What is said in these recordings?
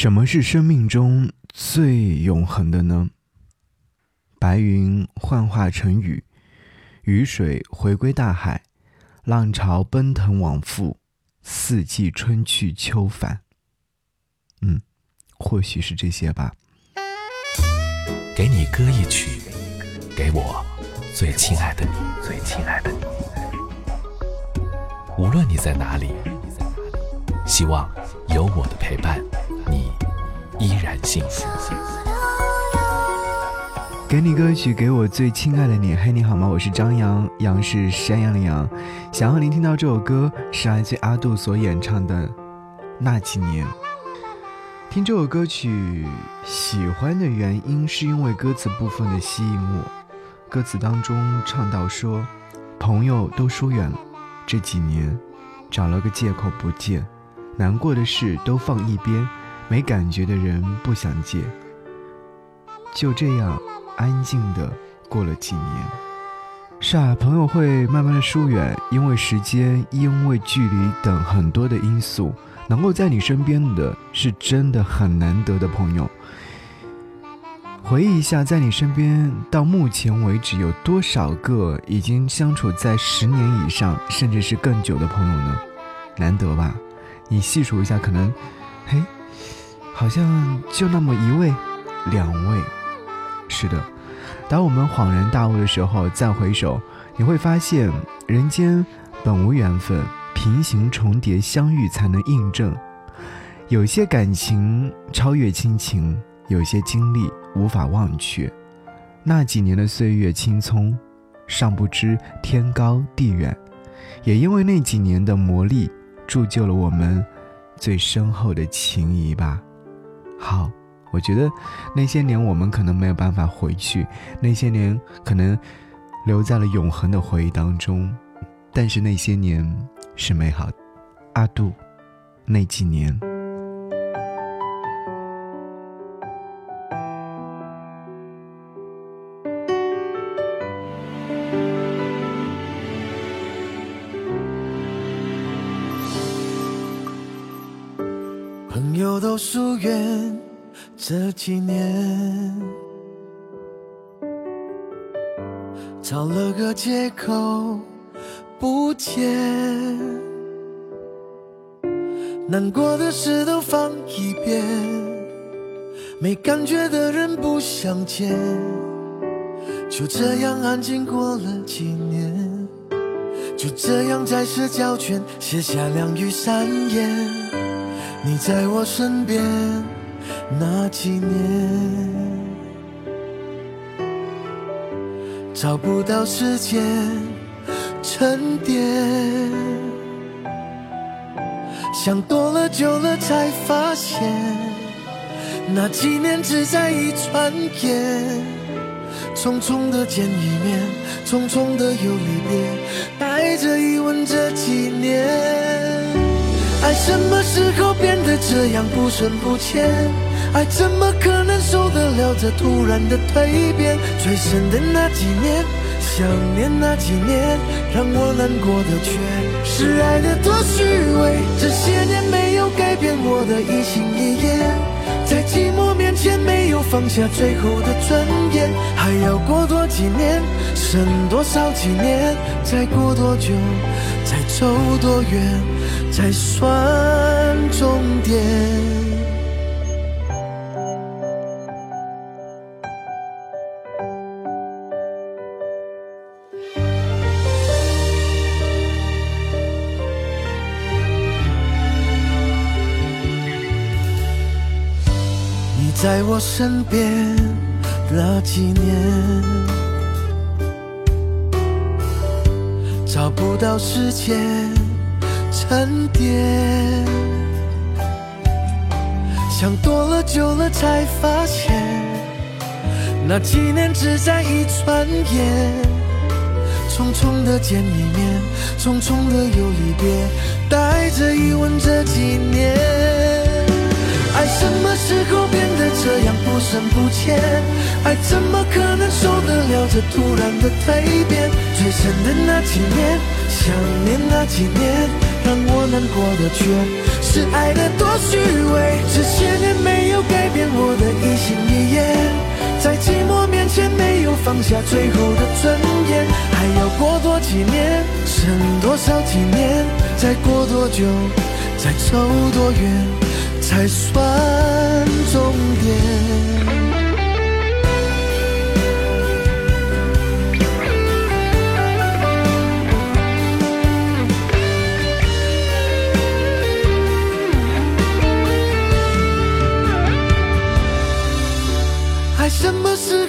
什么是生命中最永恒的呢？白云幻化成雨，雨水回归大海，浪潮奔腾往复，四季春去秋返。嗯，或许是这些吧。给你歌一曲，给我最亲爱的你，最亲爱的你。无论你在哪里，希望有我的陪伴。依然幸福。给你歌曲，给我最亲爱的你。嘿，你好吗？我是张扬，杨是山羊的羊。想要您听到这首歌，是来自阿杜所演唱的《那几年》。听这首歌曲，喜欢的原因是因为歌词部分的吸引我。歌词当中唱到说：“朋友都疏远了，这几年找了个借口不见，难过的事都放一边。”没感觉的人不想见，就这样安静的过了几年。是啊，朋友会慢慢的疏远，因为时间，因为距离等很多的因素。能够在你身边的是真的很难得的朋友。回忆一下，在你身边到目前为止有多少个已经相处在十年以上，甚至是更久的朋友呢？难得吧？你细数一下，可能，嘿。好像就那么一位，两位，是的。当我们恍然大悟的时候，再回首，你会发现，人间本无缘分，平行重叠相遇才能印证。有些感情超越亲情，有些经历无法忘却。那几年的岁月青葱，尚不知天高地远，也因为那几年的磨砺，铸就了我们最深厚的情谊吧。好，我觉得那些年我们可能没有办法回去，那些年可能留在了永恒的回忆当中，但是那些年是美好。阿杜，那几年。友都疏远，这几年找了个借口不见，难过的事都放一边，没感觉的人不想见，就这样安静过了几年，就这样在社交圈写下两语三言。你在我身边那几年，找不到时间沉淀，想多了久了才发现，那几年只在一转眼，匆匆的见一面，匆匆的又离别，带着疑问这几年。什么时候变得这样不深不浅？爱怎么可能受得了这突然的蜕变？最深的那几年，想念那几年，让我难过的却是爱的多虚伪。这些年没有改变我的一心一意，在寂寞面前没有放下最后的尊严。还要过多几年，剩多少几年？再过多久？再走多远才算终点？在我身边那几年。找不到时间沉淀，想多了久了才发现，那几年只在一转眼，匆匆的见一面，匆匆的又离别，带着疑问这几年，爱什么时候变得这样不深不浅，爱怎么可能受得了这突然的蜕变，最深的那几年，想念那几年，让我难过的却是爱的多虚伪，这些年没有改变我的一心一意，在寂寞面前没有放下最后的尊严，还要过多几年，剩多少几年，再过多久，再走多远。才算终点？爱什么时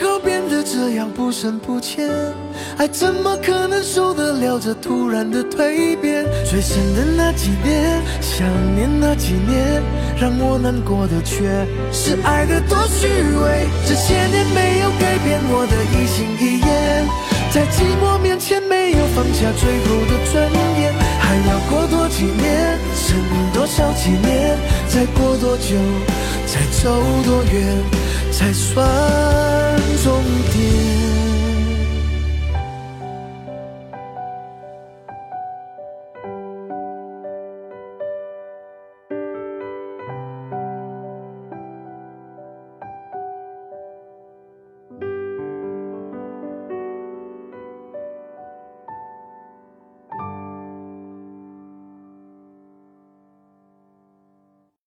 这样不深不浅？爱怎么可能受得了这突然的蜕变？最深的那几年，想念那几年，让我难过的却是爱的多虚伪。这些年没有改变我的一心一眼，在寂寞面前没有放下最后的尊严。过多几年，剩多少几年？再过多久，再走多远？才算终点。